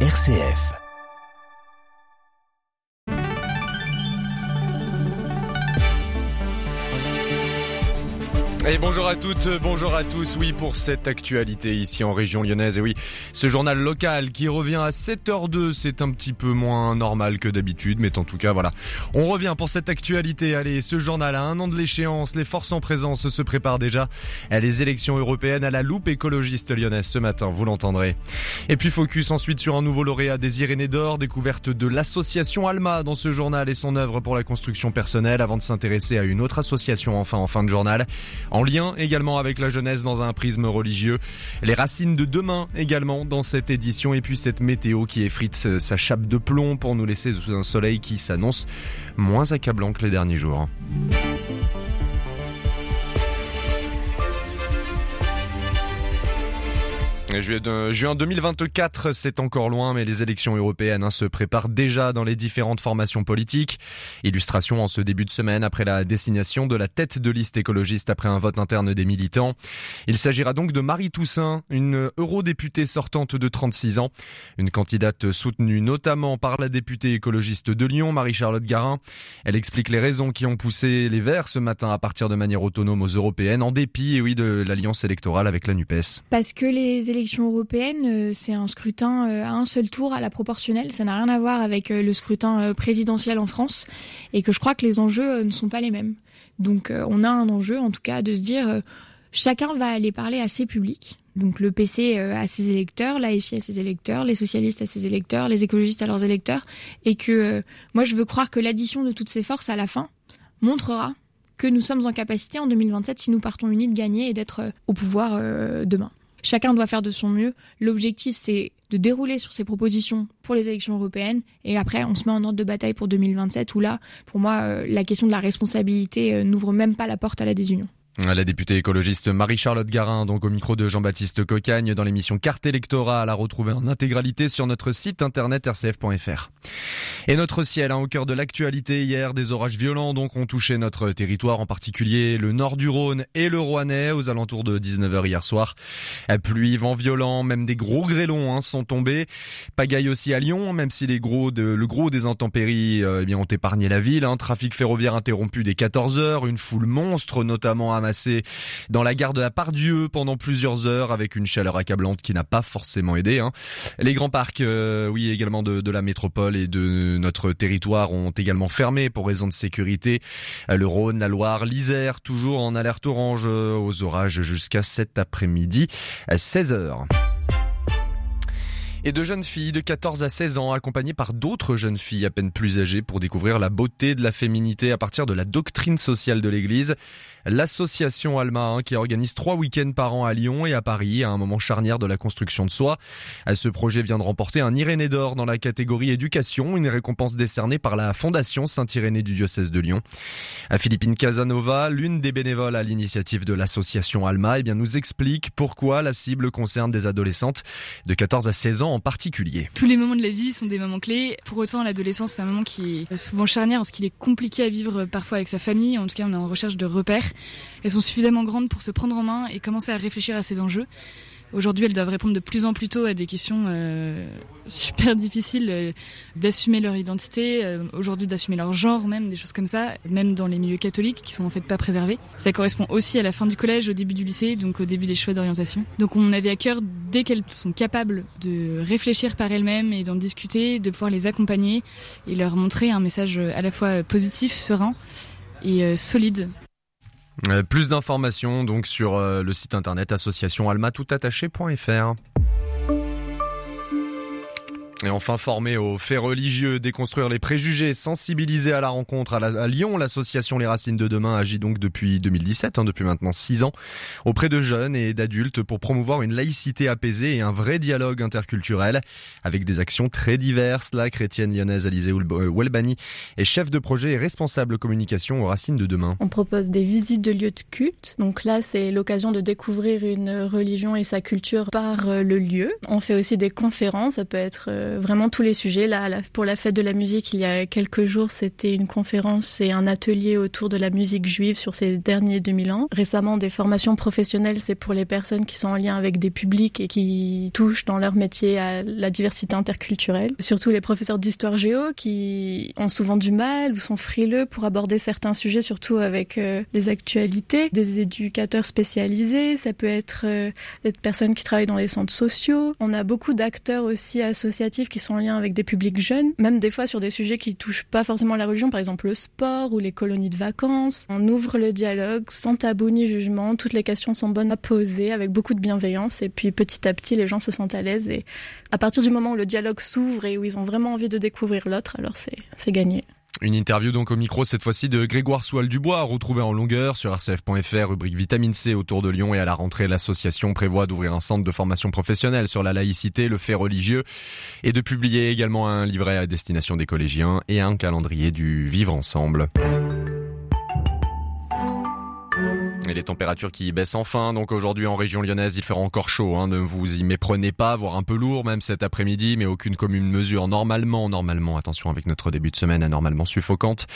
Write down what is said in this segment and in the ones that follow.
RCF. Et bonjour à toutes, bonjour à tous. Oui, pour cette actualité ici en région lyonnaise. Et oui, ce journal local qui revient à 7h02, c'est un petit peu moins normal que d'habitude, mais en tout cas, voilà. On revient pour cette actualité. Allez, ce journal a un an de l'échéance. Les forces en présence se préparent déjà à les élections européennes à la loupe écologiste lyonnaise ce matin, vous l'entendrez. Et puis focus ensuite sur un nouveau lauréat des Irénées d'Or, découverte de l'association Alma dans ce journal et son œuvre pour la construction personnelle avant de s'intéresser à une autre association enfin en fin de journal en lien également avec la jeunesse dans un prisme religieux. Les racines de demain également dans cette édition et puis cette météo qui effrite sa chape de plomb pour nous laisser sous un soleil qui s'annonce moins accablant que les derniers jours. Juin 2024, c'est encore loin, mais les élections européennes hein, se préparent déjà dans les différentes formations politiques. Illustration en ce début de semaine après la désignation de la tête de liste écologiste après un vote interne des militants. Il s'agira donc de Marie Toussaint, une eurodéputée sortante de 36 ans, une candidate soutenue notamment par la députée écologiste de Lyon, Marie-Charlotte Garin. Elle explique les raisons qui ont poussé les Verts ce matin à partir de manière autonome aux européennes, en dépit, oui, de l'alliance électorale avec la NUPES. Parce que les européennes, euh, c'est un scrutin euh, à un seul tour à la proportionnelle. Ça n'a rien à voir avec euh, le scrutin présidentiel en France et que je crois que les enjeux ne sont pas les mêmes. Donc on a un enjeu en tout cas de se dire chacun va aller parler à ses publics. Donc le PC à ses électeurs, l'AFI à ses électeurs, les socialistes à ses électeurs, les écologistes à leurs électeurs et que moi je veux croire que l'addition de toutes ces forces à la fin montrera que nous sommes en capacité en 2027 si nous partons unis de gagner et d'être au pouvoir demain. Chacun doit faire de son mieux. L'objectif, c'est de dérouler sur ces propositions pour les élections européennes. Et après, on se met en ordre de bataille pour 2027, où là, pour moi, euh, la question de la responsabilité euh, n'ouvre même pas la porte à la désunion. La députée écologiste Marie-Charlotte Garin, donc au micro de Jean-Baptiste Cocagne dans l'émission Carte électorale, à retrouver en intégralité sur notre site internet rcf.fr. Et notre ciel, hein, au cœur de l'actualité hier, des orages violents donc ont touché notre territoire, en particulier le nord du Rhône et le Rouennais aux alentours de 19h hier soir. Pluie, vent violent, même des gros grêlons hein, sont tombés. Pagaille aussi à Lyon, même si les gros de, le gros des intempéries euh, eh bien, ont épargné la ville. Hein. Trafic ferroviaire interrompu dès 14h, une foule monstre notamment à dans la gare de la Pardieu pendant plusieurs heures avec une chaleur accablante qui n'a pas forcément aidé. Hein. Les grands parcs, euh, oui également de, de, la métropole et de notre territoire ont également fermé pour raison de sécurité. Euh, le Rhône, la Loire, l'Isère, toujours en alerte orange euh, aux orages jusqu'à cet après-midi à 16 heures et de jeunes filles de 14 à 16 ans accompagnées par d'autres jeunes filles à peine plus âgées pour découvrir la beauté de la féminité à partir de la doctrine sociale de l'Église. L'association Alma hein, qui organise trois week-ends par an à Lyon et à Paris à un moment charnière de la construction de soi. Ce projet vient de remporter un Irénée d'or dans la catégorie éducation, une récompense décernée par la Fondation Saint-Irénée du diocèse de Lyon. À Philippine Casanova, l'une des bénévoles à l'initiative de l'association Alma, eh bien, nous explique pourquoi la cible concerne des adolescentes de 14 à 16 ans en particulier. Tous les moments de la vie sont des moments clés. Pour autant, l'adolescence, c'est un moment qui est souvent charnière parce qu'il est compliqué à vivre parfois avec sa famille. En tout cas, on est en recherche de repères. Elles sont suffisamment grandes pour se prendre en main et commencer à réfléchir à ces enjeux. Aujourd'hui, elles doivent répondre de plus en plus tôt à des questions euh, super difficiles euh, d'assumer leur identité, euh, aujourd'hui d'assumer leur genre même, des choses comme ça, même dans les milieux catholiques qui sont en fait pas préservés. Ça correspond aussi à la fin du collège, au début du lycée, donc au début des choix d'orientation. Donc on avait à cœur, dès qu'elles sont capables de réfléchir par elles-mêmes et d'en discuter, de pouvoir les accompagner et leur montrer un message à la fois positif, serein et solide euh, plus d'informations donc sur euh, le site internet associationalmatoutattaché.fr. Et enfin, former aux faits religieux, déconstruire les préjugés, sensibiliser à la rencontre à, Lyon, l'association Les Racines de Demain agit donc depuis 2017, hein, depuis maintenant 6 ans, auprès de jeunes et d'adultes pour promouvoir une laïcité apaisée et un vrai dialogue interculturel, avec des actions très diverses. La chrétienne lyonnaise Alizé Welbani est chef de projet et responsable communication aux Racines de Demain. On propose des visites de lieux de culte, donc là c'est l'occasion de découvrir une religion et sa culture par euh, le lieu. On fait aussi des conférences, ça peut être euh, vraiment tous les sujets. Là, pour la fête de la musique, il y a quelques jours, c'était une conférence et un atelier autour de la musique juive sur ces derniers 2000 ans. Récemment, des formations professionnelles, c'est pour les personnes qui sont en lien avec des publics et qui touchent dans leur métier à la diversité interculturelle. Surtout les professeurs d'histoire géo qui ont souvent du mal ou sont frileux pour aborder certains sujets, surtout avec euh, les actualités. Des éducateurs spécialisés, ça peut être euh, des personnes qui travaillent dans les centres sociaux. On a beaucoup d'acteurs aussi associatifs qui sont en lien avec des publics jeunes, même des fois sur des sujets qui touchent pas forcément la religion, par exemple le sport ou les colonies de vacances. On ouvre le dialogue sans tabou ni jugement, toutes les questions sont bonnes à poser avec beaucoup de bienveillance et puis petit à petit les gens se sentent à l'aise et à partir du moment où le dialogue s'ouvre et où ils ont vraiment envie de découvrir l'autre, alors c'est gagné. Une interview donc au micro cette fois-ci de Grégoire Soual-Dubois, retrouvé en longueur sur rcf.fr, rubrique vitamine C autour de Lyon et à la rentrée l'association prévoit d'ouvrir un centre de formation professionnelle sur la laïcité, le fait religieux et de publier également un livret à destination des collégiens et un calendrier du vivre ensemble. Les températures qui baissent enfin. Donc aujourd'hui en région lyonnaise, il fera encore chaud. Hein. Ne vous y méprenez pas, voire un peu lourd même cet après-midi, mais aucune commune mesure normalement, normalement. Attention avec notre début de semaine anormalement suffocante.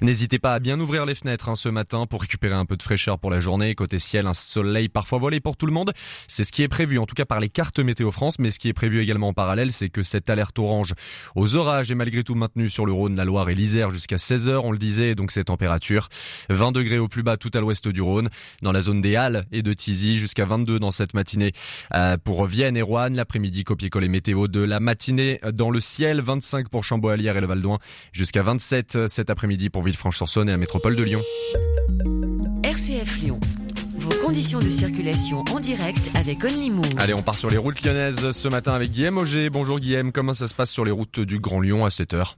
N'hésitez pas à bien ouvrir les fenêtres hein, ce matin pour récupérer un peu de fraîcheur pour la journée. Côté ciel, un soleil parfois volé pour tout le monde. C'est ce qui est prévu, en tout cas par les cartes météo France. Mais ce qui est prévu également en parallèle, c'est que cette alerte orange aux orages est malgré tout maintenue sur le Rhône, la Loire et l'Isère jusqu'à 16h. On le disait, donc ces températures 20 degrés au plus bas tout à l'ouest du Rhône dans la zone des Halles et de Tizy jusqu'à 22 dans cette matinée euh, pour Vienne et Rouen. L'après-midi, copier-coller météo de la matinée dans le ciel. 25 pour Chambois-Alière et le Val d'Oin jusqu'à 27 euh, cet après-midi pour Villefranche-sur-Saône et la métropole de Lyon. RCF Lyon. Vos conditions de circulation en direct avec Onlimour. Allez, on part sur les routes lyonnaises ce matin avec Guillaume Auger. Bonjour Guillaume, comment ça se passe sur les routes du Grand Lyon à cette heure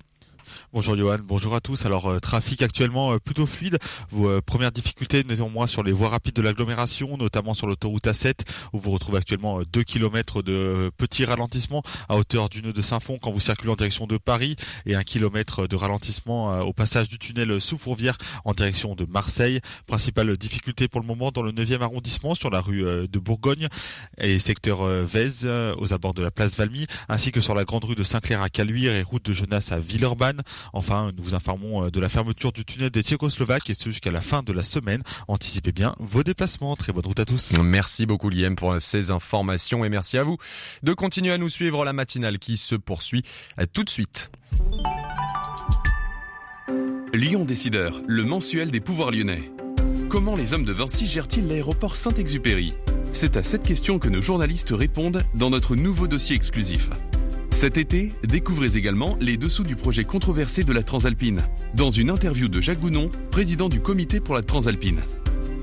Bonjour Johan, bonjour à tous. Alors euh, trafic actuellement euh, plutôt fluide. Vos euh, premières difficultés néanmoins sur les voies rapides de l'agglomération, notamment sur l'autoroute A7 où vous retrouvez actuellement 2 km de petits ralentissements à hauteur du nœud de Saint-Fond quand vous circulez en direction de Paris et un kilomètre de ralentissement au passage du tunnel sous Fourvière en direction de Marseille. Principale difficulté pour le moment dans le 9e arrondissement sur la rue de Bourgogne et secteur Vèze aux abords de la place Valmy ainsi que sur la grande rue de Saint-Clair à Caluire et route de Genasse à Villeurbanne. Enfin, nous vous informons euh, de la fermeture du tunnel des Tchécoslovaques et ce jusqu'à la fin de la semaine. Anticipez bien vos déplacements. Très bonne route à tous. Merci beaucoup Liam pour ces informations et merci à vous de continuer à nous suivre la matinale qui se poursuit tout de suite. Lyon Décideur, le mensuel des pouvoirs lyonnais. Comment les hommes de Vinci gèrent-ils l'aéroport Saint-Exupéry? C'est à cette question que nos journalistes répondent dans notre nouveau dossier exclusif. Cet été, découvrez également les dessous du projet controversé de la Transalpine, dans une interview de Jacques Gounon, président du comité pour la Transalpine.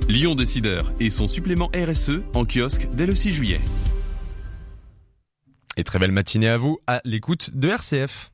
Lyon Décideur et son supplément RSE en kiosque dès le 6 juillet. Et très belle matinée à vous à l'écoute de RCF.